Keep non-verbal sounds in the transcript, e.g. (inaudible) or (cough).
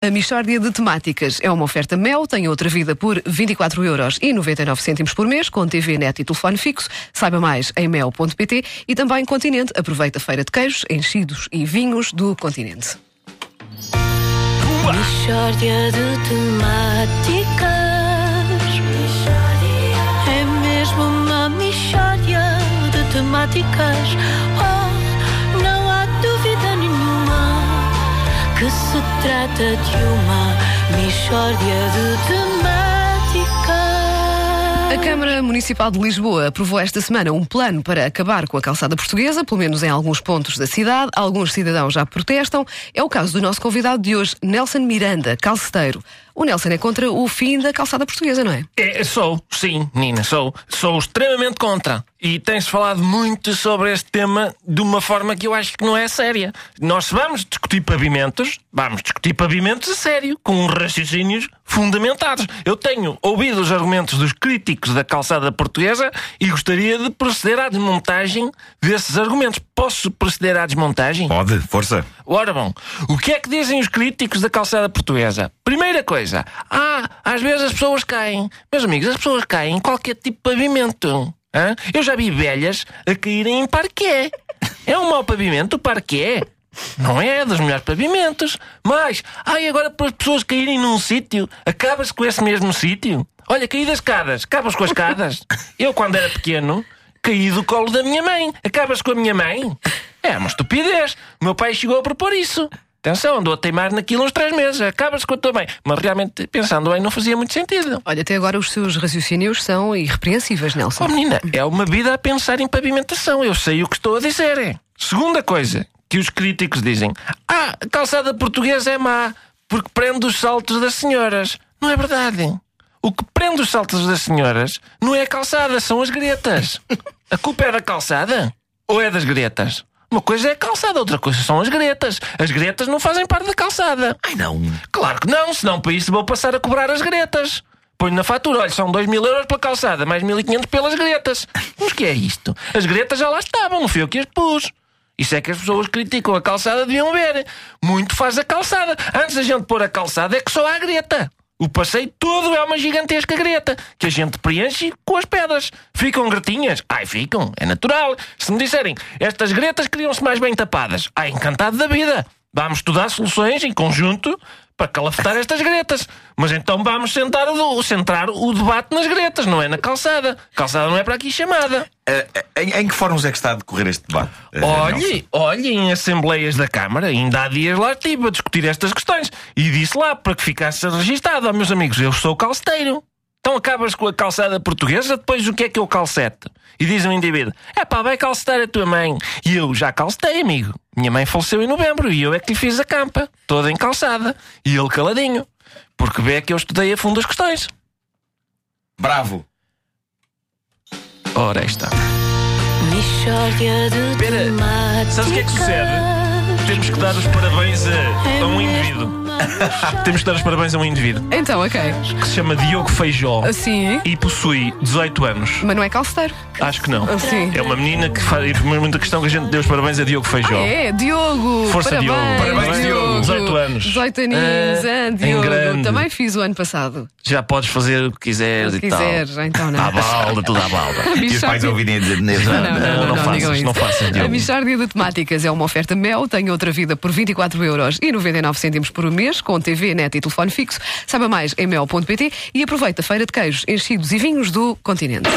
A Michórdia de Temáticas é uma oferta Mel, tem outra vida por 24 euros e 99 cêntimos por mês, com TV, net e telefone fixo. Saiba mais em mel.pt e também Continente. Aproveita a feira de queijos, enchidos e vinhos do Continente. Michórdia de temáticas É mesmo uma michórdia de temáticas se trata de uma michórdia de temáticas A Câmara Municipal de Lisboa aprovou esta semana um plano para acabar com a calçada portuguesa, pelo menos em alguns pontos da cidade. Alguns cidadãos já protestam. É o caso do nosso convidado de hoje, Nelson Miranda, calceteiro. O Nelson é contra o fim da calçada portuguesa, não é? É, sou, sim, Nina, sou. Sou extremamente contra. E tem-se falado muito sobre este tema de uma forma que eu acho que não é séria. Nós vamos discutir pavimentos, vamos discutir pavimentos a sério, com raciocínios fundamentados. Eu tenho ouvido os argumentos dos críticos da calçada portuguesa e gostaria de proceder à desmontagem desses argumentos. Posso proceder à desmontagem? Pode, força. Ora bom, o que é que dizem os críticos da calçada portuguesa? Primeira coisa, ah, às vezes as pessoas caem. Meus amigos, as pessoas caem em qualquer tipo de pavimento. Hã? Eu já vi velhas a caírem em parqué. É um mau pavimento o parqué. Não é dos melhores pavimentos. Mas, ai, agora para as pessoas caírem num sítio, acaba-se com esse mesmo sítio. Olha, caí das escadas, acabas com as escadas. (laughs) Eu, quando era pequeno, caí do colo da minha mãe. Acabas com a minha mãe? É uma estupidez. O meu pai chegou a propor isso. Atenção, andou a teimar naquilo uns três meses. Acabas com a tua mãe. Mas realmente, pensando bem, não fazia muito sentido. Olha, até agora os seus raciocínios são irrepreensíveis, Nelson. Oh menina, é uma vida a pensar em pavimentação. Eu sei o que estou a dizer. Segunda coisa que os críticos dizem: Ah, a calçada portuguesa é má porque prende os saltos das senhoras. Não é verdade. O que prende os saltos das senhoras não é a calçada, são as gretas. A culpa é da calçada ou é das gretas? Uma coisa é a calçada, outra coisa são as gretas. As gretas não fazem parte da calçada. Ai não. Claro que não, senão para isso vou passar a cobrar as gretas. Ponho na fatura, olha, são 2 mil euros pela calçada, mais 1.500 pelas gretas. Mas que é isto? As gretas já lá estavam, não fui eu que as pus. Isso é que as pessoas criticam a calçada deviam ver. Muito faz a calçada. Antes da gente pôr a calçada é que só há greta. O passeio todo é uma gigantesca greta que a gente preenche com as pedras. Ficam gretinhas? Ai, ficam. É natural. Se me disserem, estas gretas queriam-se mais bem tapadas. Ai, encantado da vida. Vamos estudar soluções em conjunto para calafetar estas gretas. Mas então vamos sentar o, centrar o debate nas gretas, não é na calçada. Calçada não é para aqui chamada. Eh, em, em que fóruns é que está a decorrer este debate? eh? Olhe, olhe, em assembleias da Câmara, ainda há dias lá estive a discutir estas questões. E disse lá para que ficasse registado, ó, meus amigos, eu sou calceteiro. Então acabas com a calçada portuguesa, depois o que é que eu calcete? E diz um indivíduo: é pá, vai calcetar a tua mãe. E eu já calcetei, amigo. Minha mãe faleceu em novembro e eu é que lhe fiz a campa, toda em calçada. E ele caladinho. Porque vê que eu estudei a fundo as questões. Bravo. Ora, aí está. Espera, sabes o que é que sucede? Temos que dar os parabéns a, a um indivíduo. (laughs) Temos que dar os parabéns a um indivíduo Então, ok. que se chama Diogo Feijó Assim, e possui 18 anos. mas não é calceteiro. Acho que não. Sim. É uma menina que faz. E muita questão que a gente deu os parabéns a Diogo Feijó. É, Diogo! Força, parabéns, Diogo. Parabéns, Diogo. 18 anos. 18 aninhos, Ah, ah, em Diogo. grande. Também fiz o ano passado. Já podes fazer o que quiseres Se e tal. quiseres, então não. À balda, tudo à balda. (laughs) A E os pais ouvirem a dizer "Não, Não, não, não, não faças, não faças, Diogo. A Michórdia de Temáticas é uma oferta Mel, tem outra vida por 24 euros e 99 cêntimos por mês, com TV, net e telefone fixo. Saiba mais em mel.pt e aproveita a feira de queijos, enchidos e vinhos do continente.